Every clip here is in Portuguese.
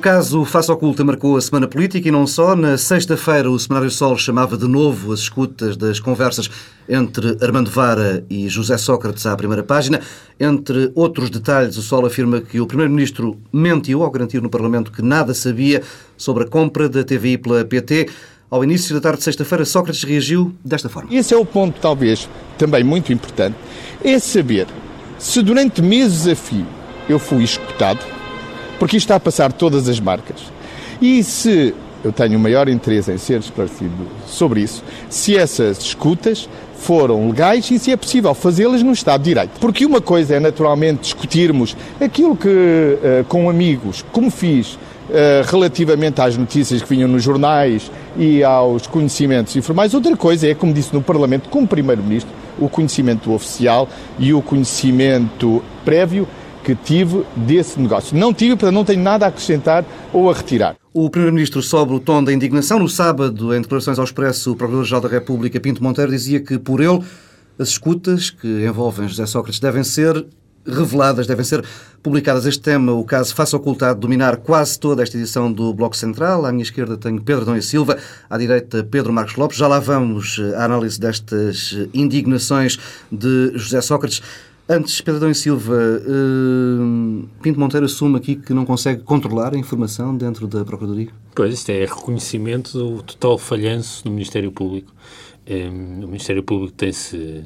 caso Faça Oculta marcou a semana política e não só. Na sexta-feira, o Semanário Sol chamava de novo as escutas das conversas entre Armando Vara e José Sócrates à primeira página. Entre outros detalhes, o Sol afirma que o Primeiro-Ministro mentiu ao garantir no Parlamento que nada sabia sobre a compra da TVI pela PT. Ao início da tarde de sexta-feira, Sócrates reagiu desta forma. Esse é o ponto, talvez, também muito importante, é saber se durante meses a fio eu fui escutado, porque isto está a passar todas as marcas. E se eu tenho o maior interesse em ser esclarecido sobre isso, se essas escutas foram legais e se é possível fazê-las no Estado de Direito. Porque uma coisa é naturalmente discutirmos aquilo que uh, com amigos, como fiz, uh, relativamente às notícias que vinham nos jornais e aos conhecimentos informais. Outra coisa é, como disse no Parlamento, como Primeiro-Ministro, o conhecimento oficial e o conhecimento prévio que tive desse negócio. Não tive, portanto, não tenho nada a acrescentar ou a retirar. O Primeiro-Ministro sobe o tom da indignação. No sábado, em declarações ao Expresso, o Procurador-Geral da República, Pinto Monteiro, dizia que, por ele, as escutas que envolvem José Sócrates devem ser reveladas, devem ser publicadas. Este tema, o caso Faça Ocultado, dominar quase toda esta edição do Bloco Central. À minha esquerda tenho Pedro Dom e Silva, à direita Pedro Marcos Lopes. Já lá vamos à análise destas indignações de José Sócrates. Antes, Pedro e Silva, uh, Pinto Monteiro assume aqui que não consegue controlar a informação dentro da Procuradoria? Pois, isto é reconhecimento do total falhanço do Ministério Público. Um, eh, o Ministério Público tem-se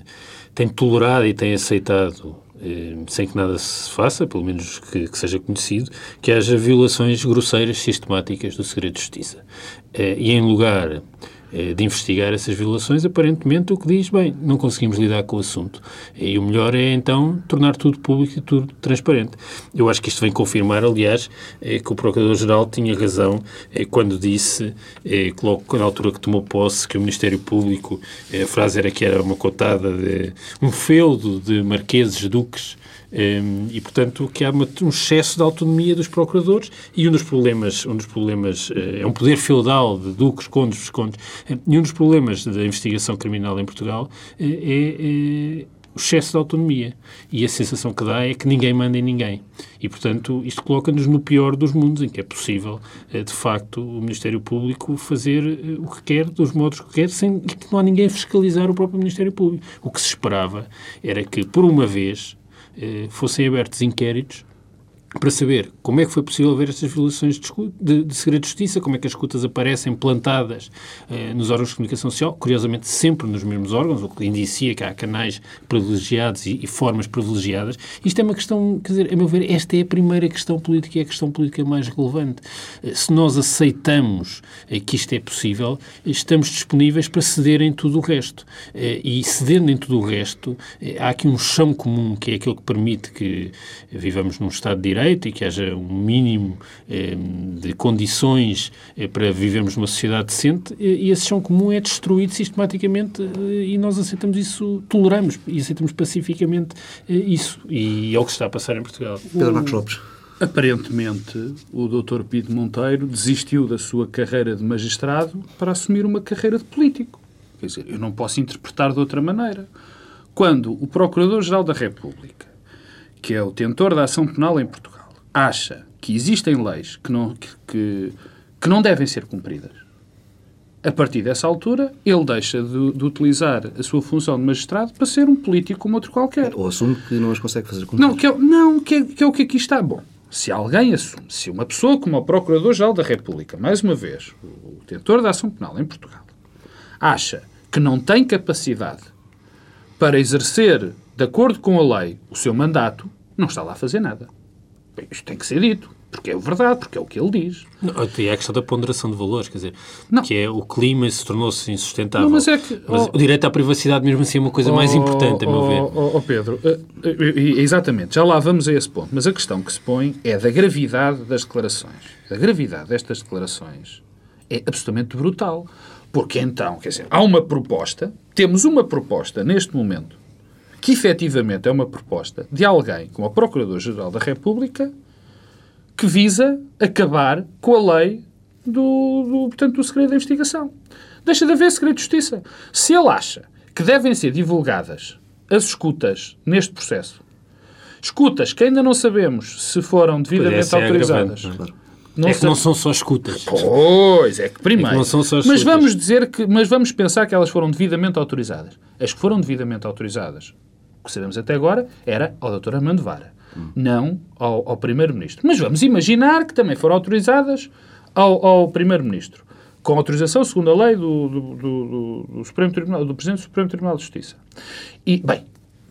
tem tolerado e tem aceitado um, sem que nada se faça, pelo menos que, que, seja conhecido, que haja violações grosseiras sistemáticas do segredo de justiça. E em lugar eh, de investigar essas violações, aparentemente o que diz, bem, não conseguimos lidar com o assunto. E o melhor é, então, tornar tudo público e tudo transparente. Eu acho que isto vem confirmar, aliás, eh, que o Procurador-Geral tinha razão eh, quando disse, logo na altura que tomou posse, que o Ministério Público, a frase era que era uma cotada de um feudo de marqueses, duques, e, portanto, que há um excesso de autonomia dos procuradores e um dos problemas, um dos problemas uh, é um poder feudal de duques, condes, viscondes, e um dos problemas da investigação criminal em Portugal uh, é, é o excesso de autonomia. E a sensação que dá é que ninguém manda em ninguém. E, portanto, isto coloca-nos no pior dos mundos, em que é possível, eh, de facto, o Ministério Público fazer o que quer, dos modos que quer, sem que não há ninguém fiscalizar o próprio Ministério Público. O que se esperava era que, por uma vez, eh, fossem abertos inquéritos para saber como é que foi possível haver estas violações de, de, de segredo de justiça, como é que as escutas aparecem plantadas eh, nos órgãos de comunicação social, curiosamente sempre nos mesmos órgãos, o que indicia que há canais privilegiados e, e, formas privilegiadas. Isto é uma questão, quer dizer, a meu ver, esta é a primeira questão política e é a questão política mais relevante. Eh, se nós aceitamos eh, que isto é possível, estamos disponíveis para ceder em tudo o resto. Eh, e cedendo em tudo o resto, eh, há aqui um chão comum, que é aquele que permite que vivamos num Estado de Direito, direito e que haja um mínimo eh, de condições eh, para vivermos numa sociedade decente, e esse chão comum é destruído sistematicamente eh, e nós aceitamos isso, toleramos e aceitamos pacificamente isso. E é o que está a passar em Portugal. Pedro Marcos Lopes. Aparentemente, o Dr. Pinto Monteiro desistiu da sua carreira de magistrado para assumir uma carreira de político. Quer dizer, eu não posso interpretar de outra maneira. Quando o Procurador-Geral da República, que é o tentor da ação penal em Portugal, acha que existem leis que não, que, que, que não devem ser cumpridas, a partir dessa altura, ele deixa de, de, utilizar a sua função de magistrado para ser um político como outro qualquer. Ou assume que não as consegue fazer cumprir. Não, que é, não, que é, que é o que aqui está. Bom, se alguém assume, se uma pessoa como o Procurador-Geral da República, mais uma vez, o tentor da ação penal em Portugal, acha que não tem capacidade para exercer, de acordo com a lei, o seu mandato, não está lá a fazer nada. Bem, isto tem que ser dito, porque é verdade, porque é o que ele diz. Não, e é a questão da ponderação de valores, quer dizer, não. que é o clima se tornou-se insustentável. Não, mas é que, mas oh, o direito à privacidade mesmo assim é uma coisa oh, mais importante, a meu oh, ver. Oh, oh Pedro, uh, uh, exatamente, já lá vamos a esse ponto, mas a questão que se põe é da gravidade das declarações. A gravidade destas declarações é absolutamente brutal. Porque então, quer dizer, há uma proposta, temos uma proposta neste momento que efetivamente é uma proposta de alguém como o Procurador-Geral da República que visa acabar com a lei do, do, portanto, do segredo da investigação. Deixa de haver segredo de justiça. Se ele acha que devem ser divulgadas as escutas neste processo, escutas que ainda não sabemos se foram devidamente é autorizadas, não é que não são só escutas. Pois, é que primeiro. É que não são só as mas vamos dizer que, mas vamos pensar que elas foram devidamente autorizadas. As que foram devidamente autorizadas, que sabemos até agora, era ao Dr. Armando Vara, não ao, ao Primeiro-Ministro. Mas vamos imaginar que também foram autorizadas ao, ao Primeiro-Ministro, com autorização segundo a lei do, do- do- do Supremo Tribunal, do Presidente do Supremo Tribunal de Justiça. E, bem,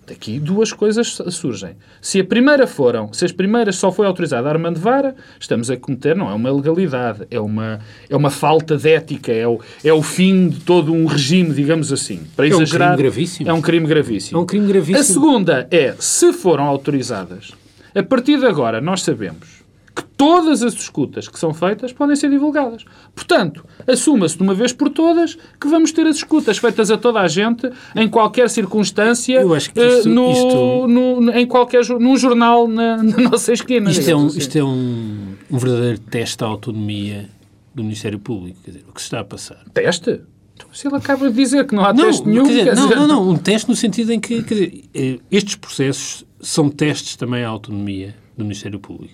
Daqui duas coisas surgem. Se a primeira foram, se as primeiras só foi autorizada a Armando Vara, estamos a cometer, não é uma legalidade, é uma, é uma falta de ética, é o, é o fim de todo um regime, digamos assim. Para um exagerar, crime gravíssimo. É um crime gravíssimo. É um crime gravíssimo. A segunda é, se foram autorizadas, a partir de agora nós sabemos que todas as escutas que são feitas podem ser divulgadas. Portanto, assuma-se de uma vez por todas que vamos ter as escutas feitas a toda a gente, em qualquer circunstância, Eu acho que eh, isto- no, isto- no- em qualquer, num jornal na, na nossa esquina. Isto é, um, assim. isto é um, um verdadeiro teste à autonomia do Ministério Público. Quer dizer, o que se está a passar. Teste? Então, se ele acaba de dizer que não há Não, teste nenhum... quer dizer, quer não, dizer- não, não, um teste no sentido em que quer dizer, eh, estes processos são testes também à autonomia do Ministério Público.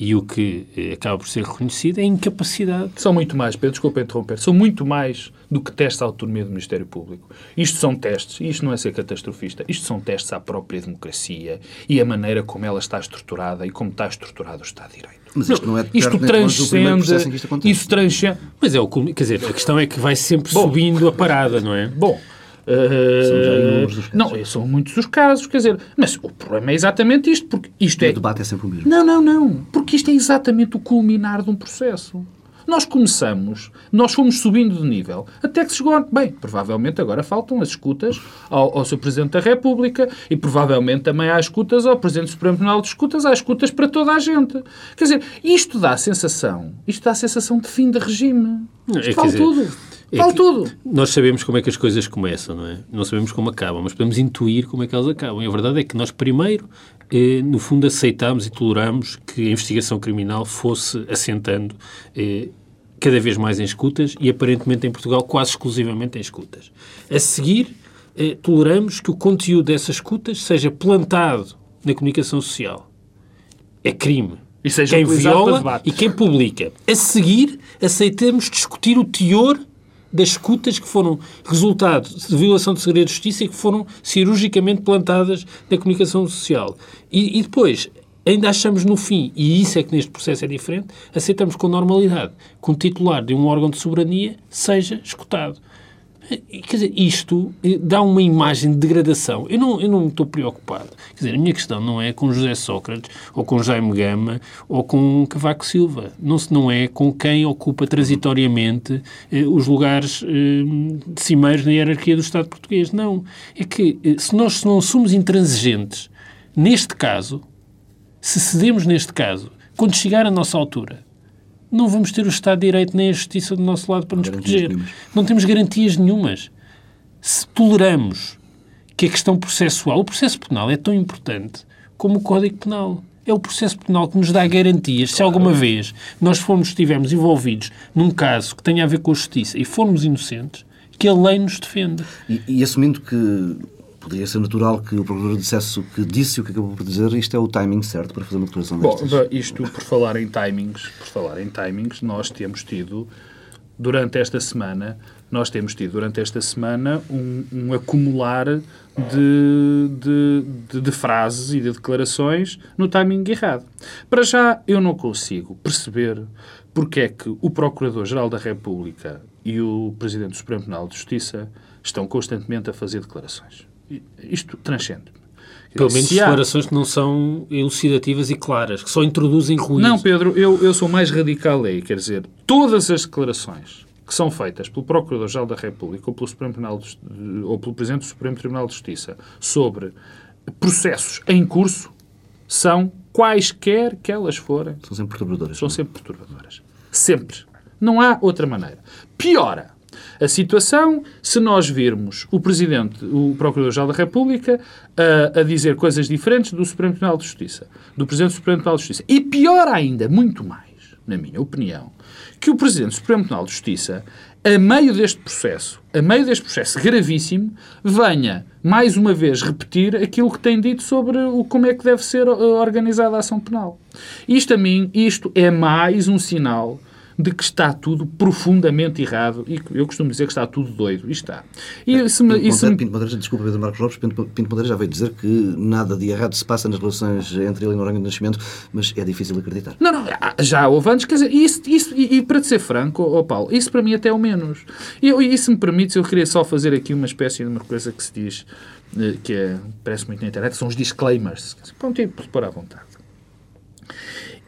E o que eh, acaba por ser reconhecido é a incapacidade. São muito mais, Pedro, desculpa interromper, são muito mais do que testes à autonomia do Ministério Público. Isto são testes, e isto não é ser catastrofista, isto são testes à própria democracia e a maneira como ela está estruturada e como está estruturado o Estado de Direito. Mas isto não é de Isto transcende, isto isso transcende... Mas é o quer dizer, a questão é que vai sempre Bom. subindo a parada, não é? Bom, São já inúmeros os casos. não, são muitos os casos, quer dizer, mas o problema é exatamente isto, porque isto E é o debate é sempre o mesmo. Não, não, não. Porque isto é exatamente o culminar de um processo. Nós começamos, nós fomos subindo de nível, até que se chegou. a- Bem, provavelmente agora faltam as escutas ao, ao Sr. Presidente da República e provavelmente também há escutas ao Presidente do Supremo Tribunal de Escutas, há escutas para toda a gente. Quer dizer, isto dá a sensação, isto dá a sensação de fim de regime. É, Isto quer vale dizer, tudo. É Vale tudo. Nós sabemos como é que as coisas começam, não é? Não sabemos como acabam, mas podemos intuir como é que elas acabam. E a verdade é que nós primeiro, eh, no fundo, aceitámos e tolerámos que a investigação criminal fosse assentando eh, cada vez mais em escutas e aparentemente em Portugal quase exclusivamente em escutas. A seguir, eh, toleramos que o conteúdo dessas escutas seja plantado na comunicação social. É crime. E seja quem viola e quem publica. A seguir, aceitamos discutir o teor das escutas que foram resultado de violação de segredo de justiça e que foram cirurgicamente plantadas na comunicação social. E, e depois, ainda achamos no fim, e isso é que neste processo é diferente, aceitamos com normalidade que um titular de um órgão de soberania seja escutado. Quer dizer, isto eh, dá uma imagem de degradação. Eu não, eu não estou preocupado. Quer dizer, a minha questão não é com José Sócrates, ou com Jaime Gama, ou com Cavaco Silva. Não, se- não é com quem ocupa transitoriamente eh, os lugares eh, de cimeiros na hierarquia do Estado português. Não. É que eh, se nós não somos intransigentes, neste caso, se cedemos neste caso, quando chegar a nossa altura, não vamos ter o Estado de Direito nem a Justiça do nosso lado para nos Garantias proteger. nenhumas. Não temos garantias nenhumas. Se toleramos que a questão processual, o processo penal é tão importante como o Código Penal. É o processo penal que nos dá garantias. Se alguma vez nós formos, estivermos envolvidos num caso que tenha a ver com a justiça e formos inocentes, que a lei nos defenda. E, e assumindo que poderia ser natural que o Procurador dissesse o que disse e o que acabou por dizer, isto é o timing certo para fazer uma declaração Bom, destas. isto por falar em timings, por falar em timings, nós temos tido durante esta semana, nós temos tido durante esta semana um, um acumular de, de, de- de frases e de declarações no timing errado. Para já, eu não consigo perceber porque é que o Procurador-Geral da República e o Presidente do Supremo Tribunal de Justiça estão constantemente a fazer declarações. Isto transcende. Pelo menos Se há- declarações que não são elucidativas e claras, que só introduzem ruído. Não, Pedro, eu, eu sou mais radical aí. Quer dizer, todas as declarações que são feitas pelo Procurador-Geral da República ou pelo, Supremo Tribunal de ou pelo Presidente do Supremo Tribunal de Justiça sobre processos em curso são quaisquer que elas forem, São sempre perturbadoras. são sempre perturbadoras. Sempre. Não há outra maneira. Piora a situação se nós virmos o Presidente, o Procurador-Geral da República, a, a dizer coisas diferentes do Supremo Tribunal de Justiça, do Presidente do Supremo Tribunal de Justiça. E pior ainda, muito mais, na minha opinião, que o Presidente do Supremo Tribunal de Justiça, a meio deste processo, a meio deste processo gravíssimo, venha mais uma vez repetir aquilo que tem dito sobre o, como é que deve ser uh, organizada a ação penal. Isto a mim, isto é mais um sinal de que está tudo profundamente errado e eu costumo dizer que está tudo doido. E está. E se me, Pinto, Madeira, Pinto Madeira, desculpa, Pedro Marcos Lopes, Pinto, Pinto Madeira já veio dizer que nada de errado se passa nas relações entre ele e Noronha de Nascimento, mas é difícil acreditar. Não, não, já houve antes, quer dizer, isso, isso, e, e para te ser franco, oh Paulo, isso para mim até é o menos. E, e se me permites, eu queria só fazer aqui uma espécie de uma coisa que se diz, eh, que é, parece muito na internet, são os disclaimers. Pronto, pôr à vontade.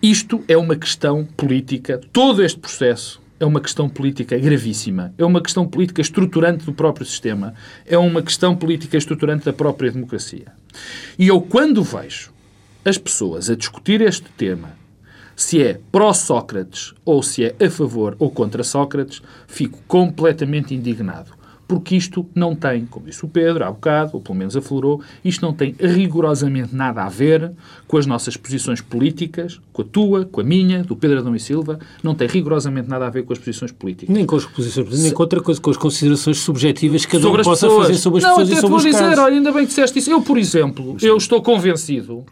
Isto é uma questão política, todo este processo é uma questão política gravíssima. É uma questão política estruturante do próprio sistema. É uma questão política estruturante da própria democracia. E eu, quando vejo as pessoas a discutir este tema, se é pró-Sócrates ou se é a favor ou contra Sócrates, fico completamente indignado porque isto não tem, como disse o Pedro há bocado, ou pelo menos aflorou, isto não tem rigorosamente nada a ver com as nossas posições políticas, com a tua, com a minha, do Pedro Adão e Silva, não tem rigorosamente nada a ver com as posições políticas. Nem com as posições políticas, nem com outra coisa, com as considerações subjetivas que cada um possa pessoas. fazer sobre as não, pessoas e sobre os dizer, casos. Olha, ainda bem que disseste isso. Eu, por exemplo, eu estou convencido,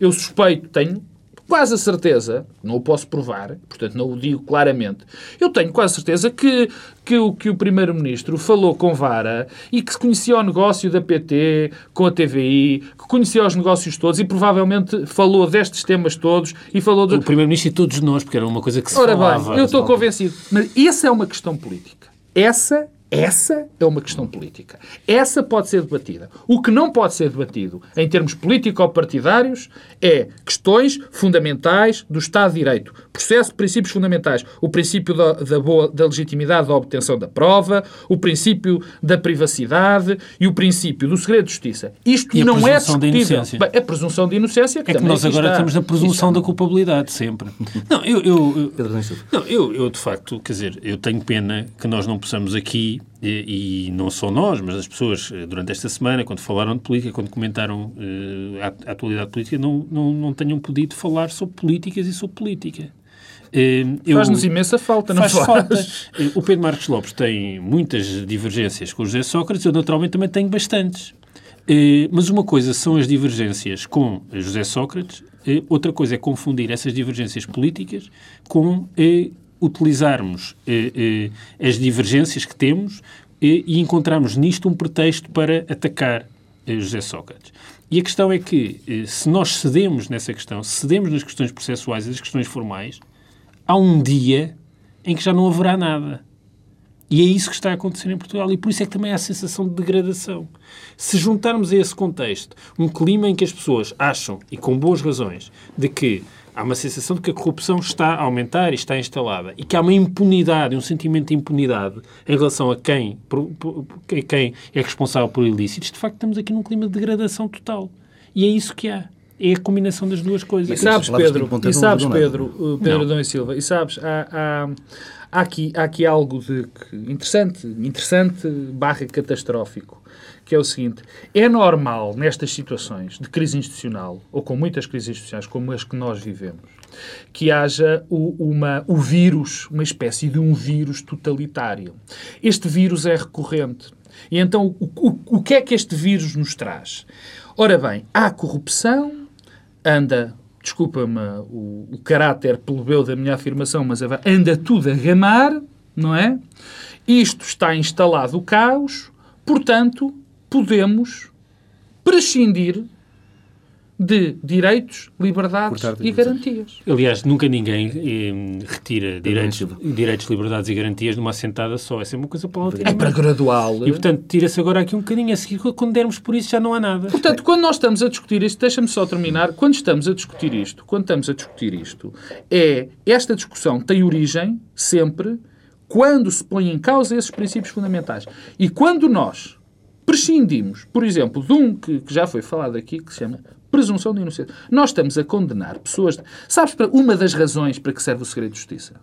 eu suspeito, tenho quase a certeza, não o posso provar, portanto não o digo claramente, eu tenho quase certeza que, que, o, que o Primeiro-Ministro falou com Vara e que conhecia o negócio da PT, com a TVI, que conhecia os negócios todos e provavelmente falou destes temas todos e falou... De... O Primeiro-Ministro e todos nós, porque era uma coisa que se Ora falava. bem, eu estou convencido. Mas essa é uma questão política. Essa essa é uma questão política. Essa pode ser debatida. O que não pode ser debatido em termos político-partidários é questões fundamentais do Estado de Direito. Processo de princípios fundamentais. O princípio da, da, boa, da legitimidade da obtenção da prova, o princípio da privacidade e o princípio do segredo de justiça. Isto e não é discutível. Bem, a presunção de inocência que é que nós agora está. estamos na presunção da culpabilidade sempre. Não, eu, eu, eu, não eu, eu de facto, quer dizer, eu tenho pena que nós não possamos aqui e, e, não só nós, mas as pessoas, eh, durante esta semana, quando falaram de política, quando comentaram uh, a, a, atualidade política, não, não, não tenham podido falar sobre políticas e sobre política. Uh, Faz-nos imensa falta, não faz? Falta. Uh, o Pedro Marcos Lopes tem muitas divergências com o José Sócrates, eu naturalmente também tenho bastantes. mas uma coisa são as divergências com José Sócrates, outra coisa é confundir essas divergências políticas com utilizarmos eh, eh, as divergências que temos eh, e encontrarmos nisto um pretexto para atacar eh, José Sócrates. E a questão é que, eh, se nós cedemos nessa questão, cedemos nas questões processuais e nas questões formais, há um dia em que já não haverá nada. E é isso que está a acontecer em Portugal. E por isso é que também há a sensação de degradação. Se juntarmos a esse contexto um clima em que as pessoas acham, e com boas razões, de que há uma sensação de que a corrupção está a aumentar e está instalada e que há uma impunidade, um sentimento de impunidade em relação a quem, quem é responsável por ilícitos, de facto estamos aqui num clima de degradação total. E é isso que há. É a combinação das duas coisas. E sabes, Pedro, e sabes, Pedro, Pedro Adão e Silva, e sabes, há, há, há, aqui, há aqui algo de interessante, interessante barra catastrófico que é o seguinte: é normal nestas situações de crise institucional, ou com muitas crises institucionais como as que nós vivemos, que haja o, uma, o vírus, uma espécie de um vírus totalitário. Este vírus é recorrente. E então, o, o, o que é que este vírus nos traz? Ora bem, há corrupção, anda desculpa-me o, o, caráter plebeu da minha afirmação, mas anda tudo a gamar, não é? Isto está instalado o caos, portanto, podemos prescindir de direitos, liberdades e garantias. Aliás, nunca ninguém eh, retira direitos, direitos, liberdades e garantias numa assentada só. Essa é uma coisa para É para gradual. E, portanto, tira-se agora aqui um bocadinho a seguir. Quando dermos por isso, já não há nada. Portanto, quando nós estamos a discutir isto, deixa-me só terminar. Quando estamos a discutir isto, quando estamos a discutir isto, é esta discussão tem origem sempre quando se põe em causa esses princípios fundamentais. E quando nós prescindimos, por exemplo, de um que, que já foi falado aqui, que se chama presunção de inocência. Nós estamos a condenar pessoas. Sabes, uma das razões para que serve o segredo de justiça?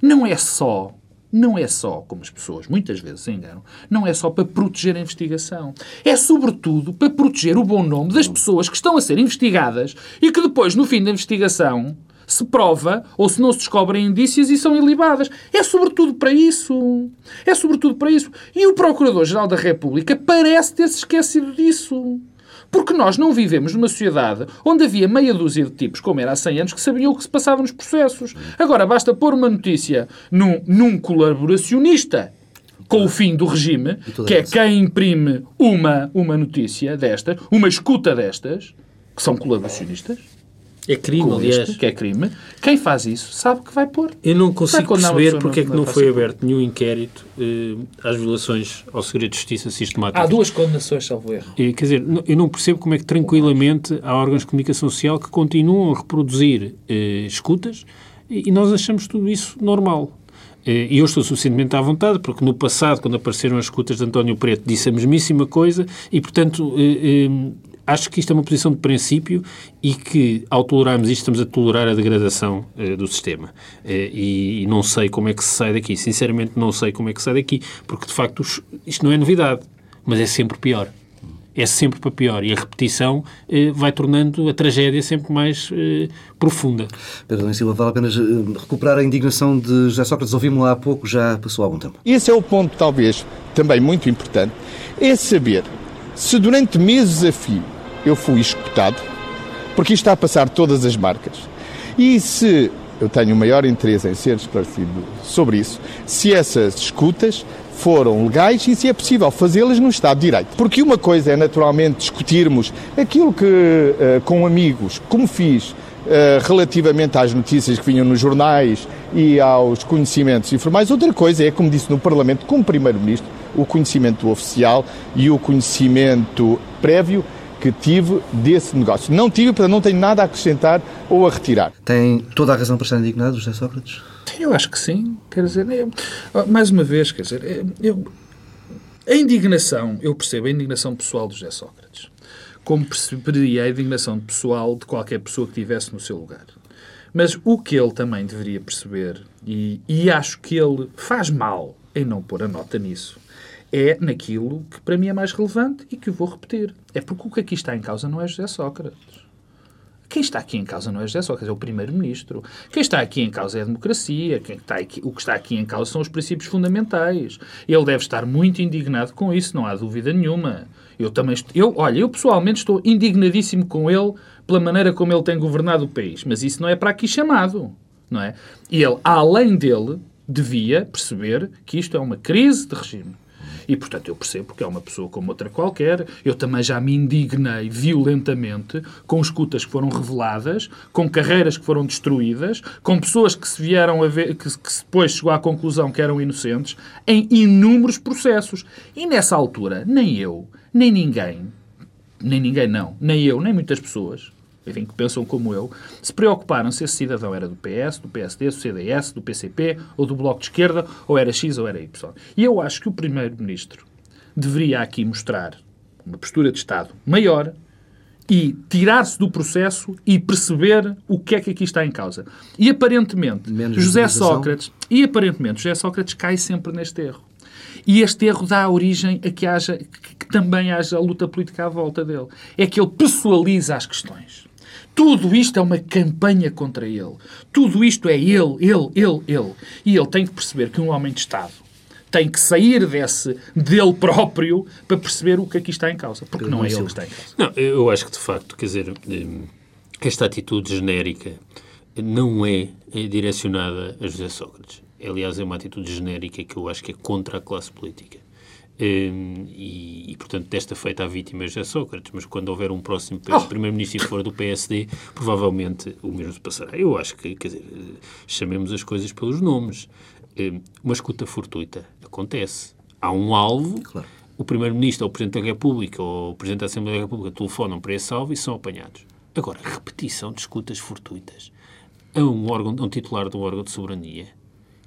Não é só não é só, como as pessoas muitas vezes se enganam, não é só para proteger a investigação. É, sobretudo, para proteger o bom nome das pessoas que estão a ser investigadas e que depois, no fim da investigação, se prova ou se não se descobrem indícios e são ilibadas. É sobretudo para isso. É sobretudo para isso. E o Procurador-Geral da República parece ter-se esquecido disso. Porque nós não vivemos numa sociedade onde havia meia dúzia de tipos, como era há 100 anos, que sabiam o que se passava nos processos. Agora, basta pôr uma notícia num, num colaboracionista com o fim do regime, que é quem imprime uma, uma notícia destas, uma escuta destas, que são colaboracionistas, é crime, aliás. que é crime. Quem faz isso sabe que vai pôr. Eu não consigo perceber porque é que não foi aberto nenhum inquérito eh, às violações ao segredo de justiça sistemática. Há duas condenações, salvo erro. quer dizer, eu não percebo como é que tranquilamente há órgãos de comunicação social que continuam a reproduzir eh, escutas e, nós achamos tudo isso normal. Eh, e eu estou suficientemente à vontade, porque no passado, quando apareceram as escutas de António Preto, disse a mesmíssima coisa e, portanto, eh, eh, acho que isto é uma posição de princípio e que, ao tolerarmos isto, estamos a tolerar a degradação uh, do sistema. Uh, e, e, não sei como é que se sai daqui. Sinceramente, não sei como é que se sai daqui, porque, de facto, isto não é novidade, mas é sempre pior. É sempre para pior. E a repetição uh, vai tornando a tragédia sempre mais profunda. Pedro Silva, vale apenas recuperar a indignação de José Sócrates. Ouvimos lá há pouco, já passou algum tempo. Esse é o ponto, talvez, também muito importante, é saber se durante meses a fio eu fui escutado, porque isto está a passar todas as marcas. E se eu tenho o maior interesse em ser esclarecido sobre isso, se essas escutas foram legais e se é possível fazê-las no Estado de Direito. Porque uma coisa é naturalmente discutirmos aquilo que, uh, com amigos, como fiz, uh, relativamente às notícias que vinham nos jornais e aos conhecimentos informais. Outra coisa é, como disse no Parlamento, como Primeiro-Ministro, o conhecimento oficial e o conhecimento prévio que tive desse negócio. Não tive, portanto, não tenho nada a acrescentar ou a retirar. Tem toda a razão para estar indignado, José Sócrates? Eu acho que sim. Quer dizer, eu, mais uma vez, quer dizer, eu, a indignação, eu percebo a indignação pessoal do José Sócrates, como perceberia a indignação pessoal de qualquer pessoa que estivesse no seu lugar. Mas o que ele também deveria perceber, e, e acho que ele faz mal em não pôr a nota nisso, é naquilo que para mim é mais relevante e que eu vou repetir. É porque o que aqui está em causa não é José Sócrates. Quem está aqui em causa não é José Sócrates, é o Primeiro-Ministro. Quem está aqui em causa é a democracia. Quem está aqui, o que está aqui em causa são os princípios fundamentais. Ele deve estar muito indignado com isso, não há dúvida nenhuma. Eu também, eu, olha, eu pessoalmente estou indignadíssimo com ele pela maneira como ele tem governado o país, mas isso não é para aqui chamado, não é? E ele, além dele, devia perceber que isto é uma crise de regime e, portanto, eu percebo que é uma pessoa como outra qualquer. Eu também já me indignei violentamente com escutas que foram reveladas, com carreiras que foram destruídas, com pessoas que se vieram a ver, que, que depois chegou à conclusão que eram inocentes, em inúmeros processos. E nessa altura, nem eu, nem ninguém, nem ninguém não, nem eu, nem muitas pessoas, enfim, que pensam como eu, se preocuparam se esse cidadão era do PS, do PSD, do CDS, do PCP, ou do Bloco de Esquerda, ou era X ou era Y. E eu acho que o Primeiro-Ministro deveria aqui mostrar uma postura de Estado maior e tirar-se do processo e perceber o que é que aqui está em causa. E aparentemente, Menos José Sócrates, e aparentemente José Sócrates cai sempre neste erro. E este erro dá origem a que haja também haja a luta política à volta dele. É que ele pessoaliza as questões. Tudo isto é uma campanha contra ele. Tudo isto é ele, ele, ele, ele. E ele tem que perceber que um homem de Estado tem que sair desse dele próprio para perceber o que aqui está em causa. Porque não é ele que está em causa. Não, eu acho que de facto, quer dizer, hum, esta atitude genérica não é, é direcionada a José Sócrates. Aliás, é uma atitude genérica que eu acho que é contra a classe política. Um, e, e, portanto, desta feita a vítima é Sócrates, mas quando houver um próximo oh. primeiro-ministro e for do PSD, provavelmente o mesmo se passará. Eu acho que, quer dizer, chamemos as coisas pelos nomes. Um, uma escuta fortuita acontece. Há um alvo, claro. o primeiro-ministro ou o presidente da República ou o presidente da Assembleia da República telefonam para esse alvo e são apanhados. Agora, repetição de escutas fortuitas a um órgão, a um titular de um órgão de soberania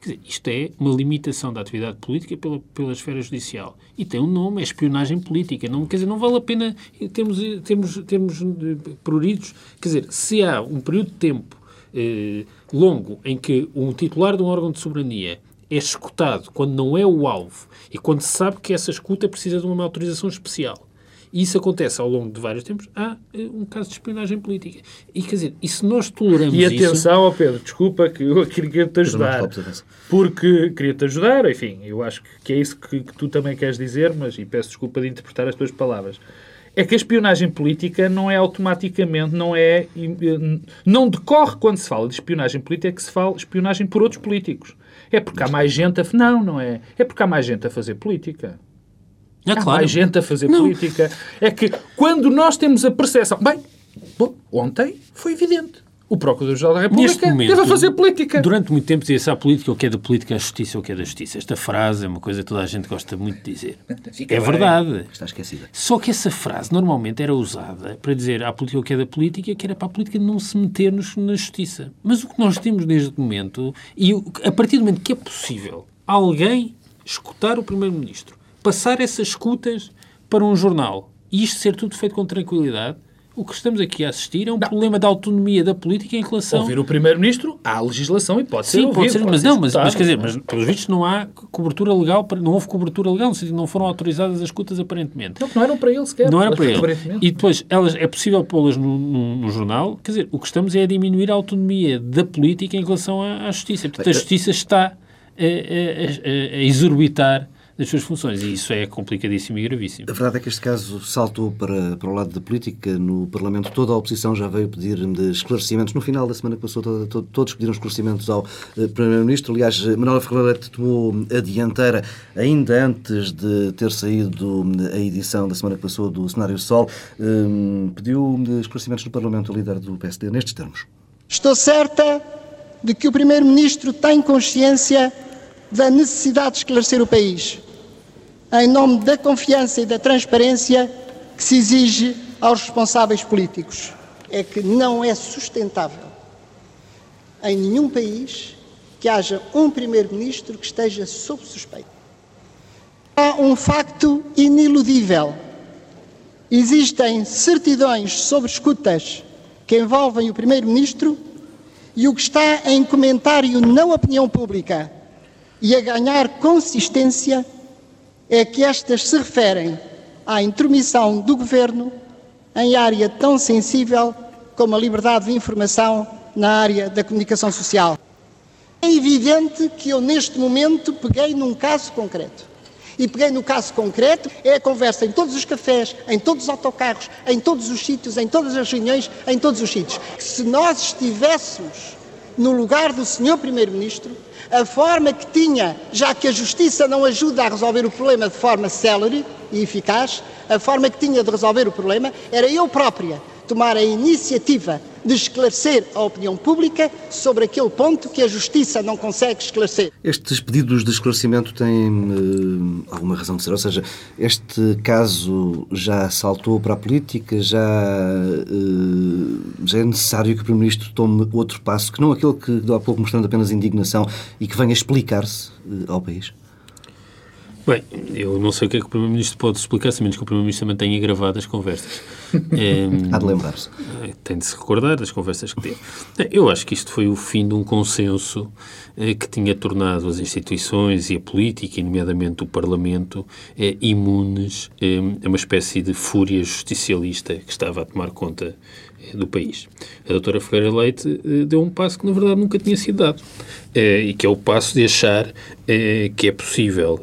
Dizer, isto é uma limitação da atividade política pela, pela esfera judicial. E tem um nome, é espionagem política. Não, quer dizer, não vale a pena termos, termos, termos eh, pruridos. Quer dizer, se há um período de tempo eh, longo em que um titular de um órgão de soberania é escutado quando não é o alvo e quando se sabe que essa escuta precisa de uma autorização especial e isso acontece ao longo de vários tempos, há eh, um caso de espionagem política. E quer dizer, e se nós toleramos E isso... atenção, ó Pedro, desculpa que eu queria-te ajudar. Porque queria-te ajudar, enfim, eu acho que é isso que, que tu também queres dizer, mas e peço desculpa de interpretar as tuas palavras. É que a espionagem política não é automaticamente, não é. Não decorre quando se fala de espionagem política que se fala espionagem por outros políticos. É porque há mais gente a. Não, não é. É porque há mais gente a fazer política. Ah, Há claro. mais gente a fazer Não. política. É que quando nós temos a percepção. Bem, bom, ontem foi evidente. O Procurador-Geral da Neste República momento, teve a fazer política. Durante muito tempo dizia-se à política o que é da política, a justiça o que é da justiça. Esta frase é uma coisa que toda a gente gosta muito de dizer. Fica é bem. verdade. Está esquecida. Só que essa frase normalmente era usada para dizer à política o que é da política, que era para a política não se meter-nos na justiça. Mas o que nós temos neste momento, e a partir do momento que é possível alguém escutar o Primeiro-Ministro, passar essas escutas para um jornal e isto ser tudo feito com tranquilidade, o que estamos aqui a assistir é um problema da autonomia da política em relação Ouvir o Primeiro-Ministro, há legislação e pode ser Sim, ouvido. pode ser, mas não, mas, mas quer dizer, não mas pelos vistos não há cobertura legal, para- não houve cobertura legal, no sentido que não foram autorizadas as escutas aparentemente. Não, não eram para ele sequer. Não era para ele. E depois, elas, é possível pô-las no, no- no jornal. Quer dizer, o que estamos é a diminuir a autonomia da política em relação à, à justiça. Portanto, a justiça está a, a- a- a exorbitar das suas funções. E isso é complicadíssimo e gravíssimo. A verdade é que este caso saltou para, para o lado da política. No Parlamento, toda a oposição já veio pedir de esclarecimentos. No final da semana que passou, toda- todos pediram esclarecimentos ao eh, Primeiro-Ministro. Aliás, eh, Manuela Ferreira tomou a dianteira ainda antes de ter saído eh, a edição da semana que passou do Cenário Sol. Hum, pediu eh, esclarecimentos no Parlamento, o líder do PSD, nestes termos. Estou certa de que o Primeiro-Ministro tem consciência da necessidade de esclarecer o país, em nome da confiança e da transparência que se exige aos responsáveis políticos. É que não é sustentável em nenhum país que haja um Primeiro-Ministro que esteja sob suspeita. Há um facto iniludível. Existem certidões sobre escutas que envolvem o Primeiro-Ministro e o que está em comentário na opinião pública e a ganhar consistência é que estas se referem à intromissão do Governo em área tão sensível como a liberdade de informação na área da comunicação social. É evidente que eu, neste momento, peguei num caso concreto. E peguei no caso concreto, é a conversa em todos os cafés, em todos os autocarros, em todos os sítios, em todas as reuniões, em todos os sítios. Se nós estivéssemos no lugar do Sr. Primeiro-Ministro, a forma que tinha, já que a Justiça não ajuda a resolver o problema de forma célere e eficaz, a forma que tinha de resolver o problema era eu própria tomar a iniciativa de esclarecer a opinião pública sobre aquele ponto que a Justiça não consegue esclarecer. Estes pedidos de esclarecimento têm eh, alguma razão de ser? Ou seja, este caso já saltou para a política, já, eh, já é necessário que o Primeiro-Ministro tome outro passo, que não aquele que deu há pouco mostrando apenas indignação e que venha explicar-se eh, ao país? Bem, eu não sei o que é que o Primeiro-Ministro pode explicar, se menos que o Primeiro-Ministro também tenha gravado as conversas. Em, Há de lembrar-se. Eh, Tem de se recordar das conversas que teve. Eh, Eu acho que isto foi o fim de um consenso eh, que tinha tornado as instituições e a política, e nomeadamente o Parlamento, eh, imunes a uma espécie de fúria justicialista que estava a tomar conta do país. A doutora Ferreira Leite deu um passo que, na verdade, nunca tinha sido dado. E que é o passo de achar que é possível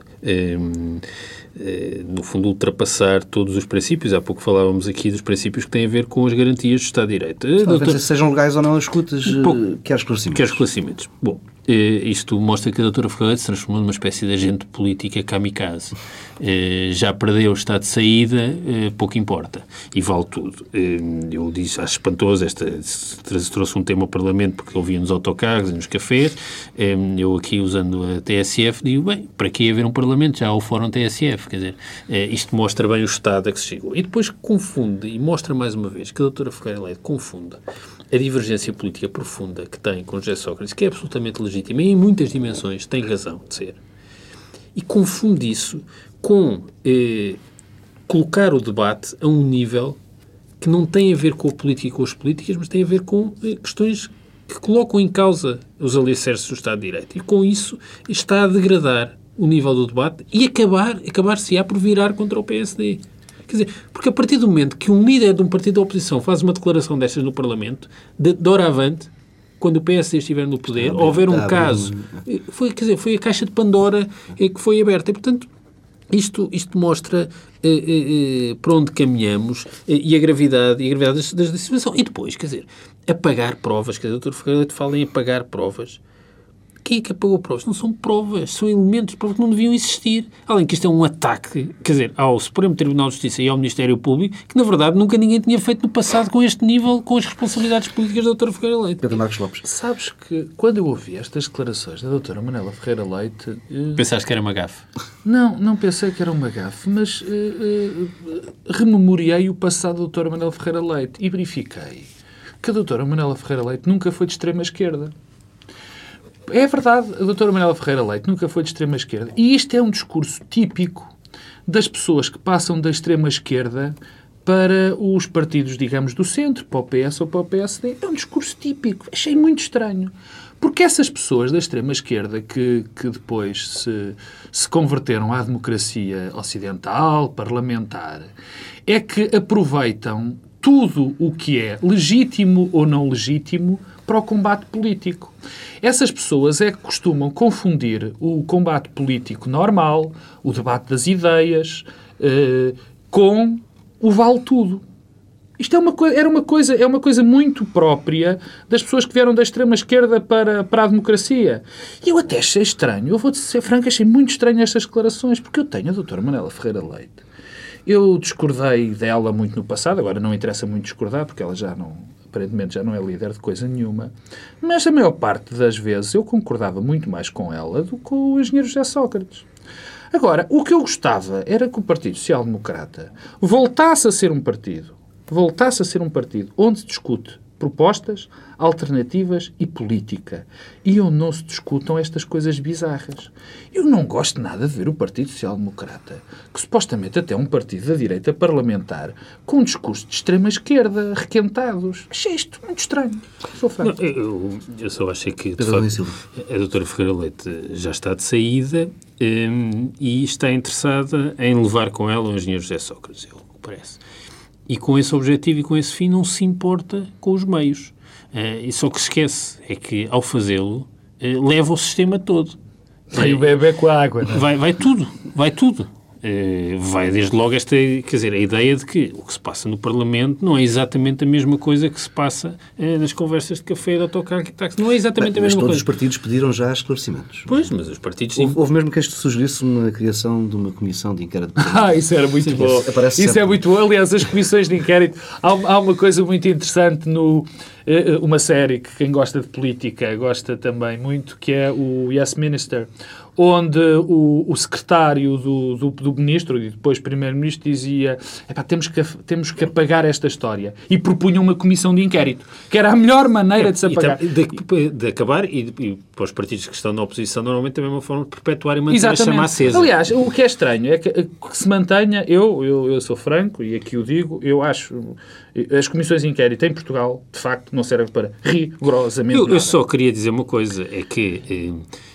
no fundo, ultrapassar todos os princípios. Há pouco falávamos aqui dos princípios que têm a ver com as garantias do Estado de Direito. A Talvez doutora- sejam legais ou não as escutas, eh, pouco. quer esclarecimentos. Quer esclarecimentos. Bom, eh, isto mostra que a doutora Ferreira se transformou numa espécie de agente política kamikaze. Eh, já perdeu o estado de saída, eh, pouco importa. E vale tudo. Eh, eu disse, acho espantoso, esta, trouxe um tema ao Parlamento porque ouvia nos autocarros e nos cafés. Eh, eu aqui, usando a TSF, digo, bem, para que haver um Parlamento? Já há o Fórum TSF. Quer dizer, eh, isto mostra bem o estado a que se chegou. E depois confunde, e mostra mais uma vez que a doutora Ferreira Leite confunde a divergência política profunda que tem com José Sócrates, que é absolutamente legítima e em muitas dimensões tem razão de ser, e confunde isso com eh, colocar o debate a um nível que não tem a ver com a política e com as políticas, mas tem a ver com eh, questões que colocam em causa os alicerces do Estado de Direito. E com isso está a degradar o nível do debate e acabar, acabar-se-á por virar contra o PSD. Quer dizer, porque a partir do momento que um líder de um partido da oposição faz uma declaração destas no Parlamento, de, de avante, quando o PSD estiver no poder, ou houver um caso, foi, quer dizer, foi a caixa de Pandora que foi aberta. E, portanto, isto, isto mostra eh, eh, eh para onde caminhamos eh, e a gravidade, e a gravidade da, da situação. E depois, quer dizer, apagar provas, quer dizer, o Dr. Ferreira fala em apagar provas. Quem é que apagou provas? Não são provas, são elementos, provas que não deviam existir. Além que isto é um ataque, quer dizer, ao Supremo Tribunal de Justiça e ao Ministério Público, que na verdade nunca ninguém tinha feito no passado com este nível, com as responsabilidades políticas da doutora Ferreira Leite. Pedro Marcos Lopes. Sabes que quando eu ouvi estas declarações da doutora Manela Ferreira Leite... Uh... Pensaste que era uma gafe? Não, não pensei que era uma gafe, mas uh, uh, rememoriei o passado da doutora Manela Ferreira Leite e verifiquei que a doutora Manela Ferreira Leite nunca foi de extrema esquerda. É verdade, a doutora Manuela Ferreira Leite nunca foi de extrema-esquerda. E isto é um discurso típico das pessoas que passam da extrema-esquerda para os partidos, digamos, do centro, para o PS ou para o PSD. É um discurso típico. Achei muito estranho. Porque essas pessoas da extrema-esquerda que, que depois se, se converteram à democracia ocidental, parlamentar, é que aproveitam tudo o que é legítimo ou não legítimo para o combate político. Essas pessoas é que costumam confundir o combate político normal, o debate das ideias, eh, com o vale tudo. Isto é uma, era uma coisa, é uma coisa muito própria das pessoas que vieram da extrema-esquerda para, para a democracia. E eu até achei estranho, eu vou ser franco, achei muito estranho estas declarações, porque eu tenho a doutora Manela Ferreira Leite. Eu discordei dela muito no passado, agora não interessa muito discordar, porque ela já não, aparentemente já não é líder de coisa nenhuma, mas a maior parte das vezes eu concordava muito mais com ela do que com o engenheiro José Sócrates. Agora, o que eu gostava era que o Partido Social Democrata voltasse a ser um partido, voltasse a ser um partido onde se discute propostas, alternativas e política. E onde não se discutam estas coisas bizarras. Eu não gosto nada de ver o Partido Social Democrata, que supostamente até é um partido da direita parlamentar, com um discurso de extrema-esquerda, requentados. Achei isto muito estranho. Sou franco. Não, eu, eu, só achei que, de facto, a doutora Ferreira Leite já está de saída um, e está interessada em levar com ela o engenheiro José Sócrates, é o que parece. E com esse objetivo e com esse fim não se importa com os meios. Uh, e só que esquece é que, ao fazê-lo, uh, leva o sistema todo. Vai o bebê com a água, não é? Vai, vai tudo, vai tudo. Uh, vai desde logo esta, quer dizer, a ideia de que o que se passa no Parlamento não é exatamente a mesma coisa que se passa uh, nas conversas de café de autocarro e táxi. Não é exatamente Bem, a mesma mas coisa. todos os partidos pediram já esclarecimentos. Pois, mas os partidos... Houve, houve mesmo que isto sugerisse uma criação de uma comissão de inquérito. Ah, isso era muito Sim, bom. Isso, isso é muito bom. Aliás, as comissões de inquérito... Há, há uma coisa muito interessante no eh, uma série que quem gosta de política gosta também muito, que é o Yes Minister, onde o, o secretário do, do, do, ministro e depois primeiro-ministro dizia temos que, temos que apagar esta história e propunha uma comissão de inquérito, que era a melhor maneira é, de se apagar. De, de, acabar e, e, para os partidos que estão na oposição normalmente também é uma forma de perpetuar e manter Exatamente. a chama acesa. Aliás, o que é estranho é que, que se mantenha, eu, eu, eu sou franco e aqui o digo, eu acho as comissões de inquérito em Portugal, de facto, não servem para rigorosamente eu, nada. Eu só queria dizer uma coisa, é que... Eh,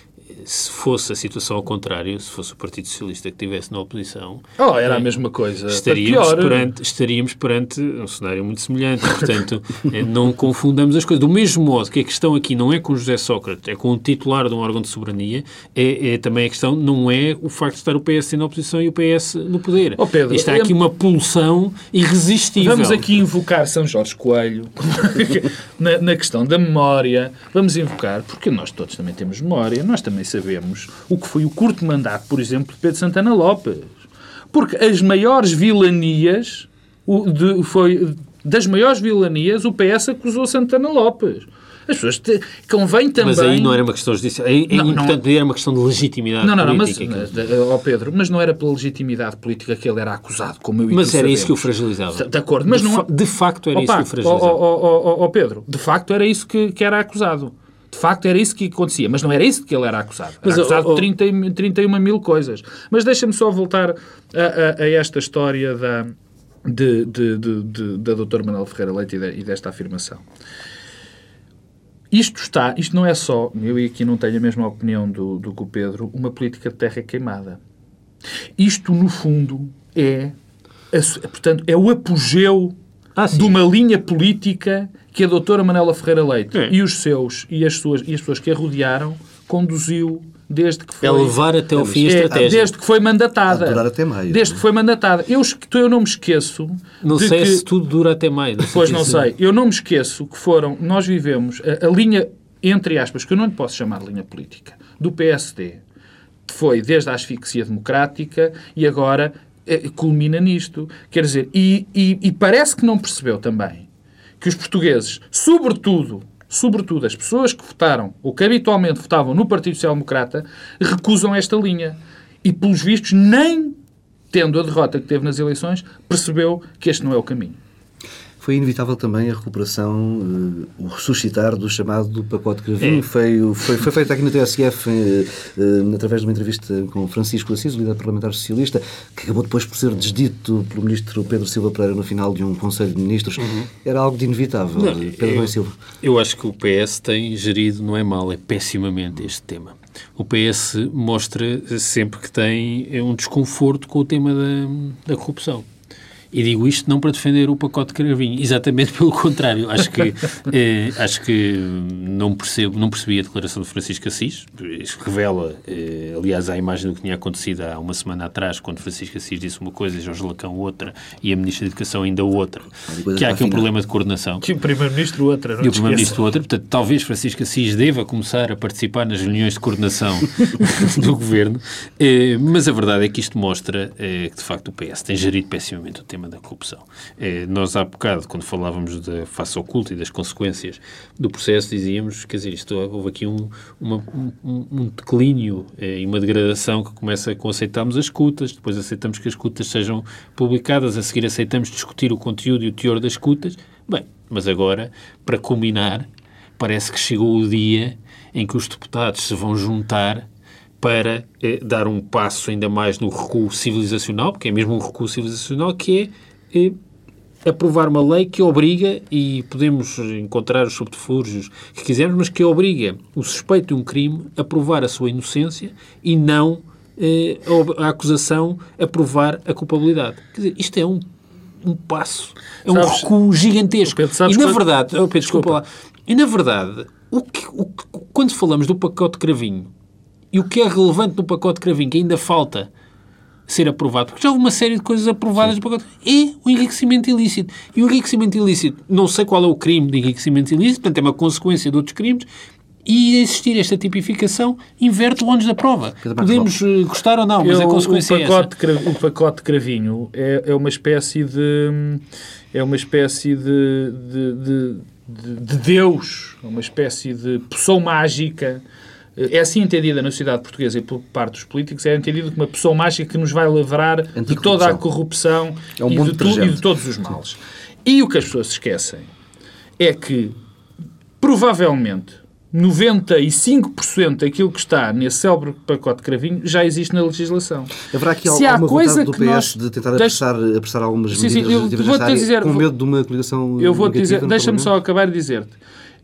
se fosse a situação ao contrário, se fosse o Partido Socialista que estivesse na oposição... Oh, era a eh, mesma coisa. Estaríamos perante, estaríamos perante um cenário muito semelhante. Portanto, eh, não confundamos as coisas. Do mesmo modo que a questão aqui não é com José Sócrates, é com o titular de um órgão de soberania, é, é também a questão não é o facto de estar o PS na oposição e o PS no poder. Oh, Pedro, Está aqui uma pulsão irresistível. Vamos aqui invocar São Jorge Coelho na, na questão da memória. Vamos invocar, porque nós todos também temos memória, nós também sabemos o que foi o curto mandato, por exemplo, de Pedro Santana Lopes. Porque as maiores vilanias, o, de, foi, das maiores vilanias, o PS acusou Santana Lopes. As pessoas te, convém também. Mas aí não era uma questão judicial. Aí, não, importante, não, era uma questão de legitimidade não, não, política. Não, mas, oh Pedro, mas não era pela legitimidade política que ele era acusado, como eu e Mas era sabemos. isso que o fragilizava. De acordo, mas de não. Fa de facto era Opa, isso que o fragilizava. Ó oh, oh, oh, oh, Pedro, de facto era isso que, que era acusado. De facto, era isso que acontecia, mas não era isso que ele era acusado. Era mas, acusado oh, oh. de 30, 31 mil coisas. Mas deixa-me só voltar a, a, a, esta história da, de, de, de, de da doutora Manuel Ferreira Leite e, de, e desta afirmação. Isto está, isto não é só, eu aqui não tenho a mesma opinião do, do que o Pedro, uma política de terra queimada. Isto, no fundo, é a- portanto, é o apogeu Ah, de uma linha política que a doutora Manela Ferreira Leite É. e os seus e as, suas, e as pessoas que a rodearam conduziu desde que foi... É levar até ao fim a É, estratégia. desde que foi mandatada. De durar até maio. Desde que foi mandatada. Eu, eu não me esqueço Não sei que... se tudo dura até maio. Não sei Pois não sei. Eu não me esqueço que foram... Nós vivemos a, a linha, entre aspas, que eu não lhe posso chamar de linha política, do PSD. Foi desde a asfixia democrática e agora culmina nisto. Quer dizer, e, e- e parece que não percebeu também que os portugueses, sobretudo, sobretudo as pessoas que votaram, ou que habitualmente votavam no Partido Social Democrata, recusam esta linha. E, pelos vistos, nem tendo a derrota que teve nas eleições, percebeu que este não é o caminho. Foi inevitável também a recuperação, eh, o ressuscitar do chamado pacote Cravinho. Foi, foi, foi feito aqui na TSF, eh, eh, através de uma entrevista com Francisco Assis, o líder parlamentar socialista, que acabou depois por ser desdito pelo ministro Pedro Silva Pereira no final de um Conselho de Ministros. Era algo de inevitável, Não, Pedro eu- Domingos Silva. Eu acho que o PS tem gerido, não é mal, é pessimamente este tema. O PS mostra sempre que tem um desconforto com o tema da, da corrupção. E digo isto não para defender o pacote de Cravinho, exatamente pelo contrário. Acho que, eh, acho que não, percebo, não percebi a declaração de Francisco Assis. Isso revela, eh, aliás, a imagem do que tinha acontecido há uma semana atrás, quando Francisco Assis disse uma coisa e Jorge Lacão outra, e a Ministra da Educação ainda outra. Que há aqui um problema de coordenação. Que o Primeiro-Ministro outra, não E o Primeiro-Ministro outra. Portanto, talvez Francisco Assis deva começar a participar nas reuniões de coordenação do Governo. Eh, mas a verdade é que isto mostra eh, que, de facto, o PS tem gerido pessimamente o tema da corrupção. Eh, nós, há bocado, quando falávamos da face oculta e das consequências do processo, dizíamos, quer dizer, isto, houve aqui um, uma- um, um declínio eh, e uma degradação que começa com aceitarmos as escutas, depois aceitamos que as escutas sejam publicadas, a seguir aceitamos discutir o conteúdo e o teor das escutas. Bem, mas agora, para culminar, parece que chegou o dia em que os deputados se vão juntar para eh, dar um passo ainda mais no recuo civilizacional, porque é mesmo um recuo civilizacional, que é eh, aprovar uma lei que obriga, e podemos encontrar os subterfúgios que quisermos, mas que obriga o suspeito de um crime a provar a sua inocência e não eh, a acusação a provar a culpabilidade. Quer dizer, isto é um, um passo, é um Sabes- recuo gigantesco. Pedro, e na quando- verdade, oh, Pedro, desculpa lá, e na verdade, o que, o que- quando falamos do pacote cravinho e o que é relevante no pacote de cravinho, que ainda falta ser aprovado, porque já houve uma série de coisas aprovadas no pacote, é o enriquecimento ilícito. E o enriquecimento ilícito, não sei qual é o crime de enriquecimento ilícito, portanto é uma consequência de outros crimes, e existir esta tipificação inverte o ônus da prova. Podemos eh, gostar ou não, mas Eu- a consequência o, é pacote essa. de cra- o pacote de cravinho é, é uma espécie de é uma espécie de, de, de, de- de Deus, é uma espécie de poção mágica. É assim entendida na sociedade portuguesa e por parte dos políticos, é entendida como uma poção mágica que nos vai livrar de toda a corrupção É um e, de tu- e de todos os males. E o que as pessoas esquecem é que provavelmente 95% daquilo que está nesse célebre pacote de cravinho já existe na legislação. Haverá aqui Se há alguma coisa vontade do que PS nós- de tentar apressar, apressar algumas Sim, sim, medidas eu legislativas área, dizer- com medo de uma coligação Eu vou-te dizer, deixa-me só acabar de dizer-te.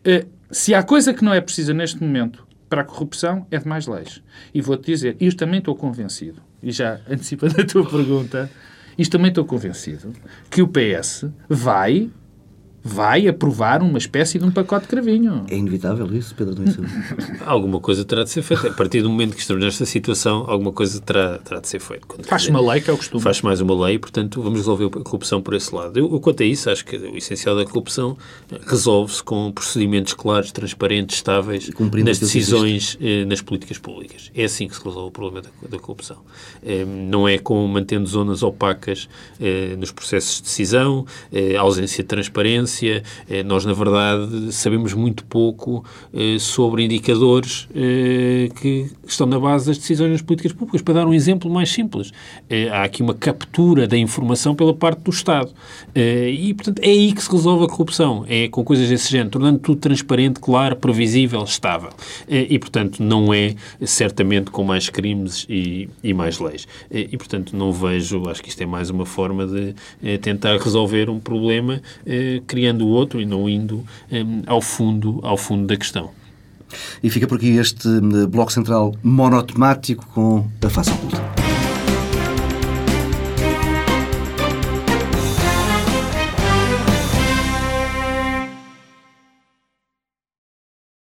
Eh, se há coisa que não é precisa neste momento para a corrupção, é de mais leis. E vou-te dizer, isto também estou convencido, e já antecipando a tua pergunta, isto também estou convencido, que o PS vai, vai aprovar uma espécie de um pacote de cravinho. É inevitável isso, Pedro Domingos? Alguma coisa terá de ser feita. A partir do momento que estamos nesta situação, alguma coisa terá, terá de ser feita. Faz uma lei que é o costume. Faz mais uma lei, portanto, vamos resolver a corrupção por esse lado. Eu, eu, quanto a isso, acho que o essencial da corrupção resolve-se com procedimentos claros, transparentes, estáveis cumprindo nas decisões, eh, nas políticas públicas. É assim que se resolve o problema da, da corrupção. Eh, não é com mantendo zonas opacas eh, nos processos de decisão, ausência de transparência. Eh, nós, na verdade, sabemos muito pouco eh, sobre indicadores eh, que estão na base das decisões nas políticas públicas. Para dar um exemplo mais simples, há aqui uma captura da informação pela parte do Estado. E, portanto, é aí que se resolve a corrupção. É com coisas desse género, tornando tudo transparente, claro, previsível, estável. E, portanto, não é certamente com mais crimes e, e mais leis. E, portanto, não vejo, acho que isto é mais uma forma de tentar resolver um problema eh, criando outro e não indo eh, ao fundo, ao fundo da questão. E fica por aqui este eh, bloco central monotemático com a face oculta.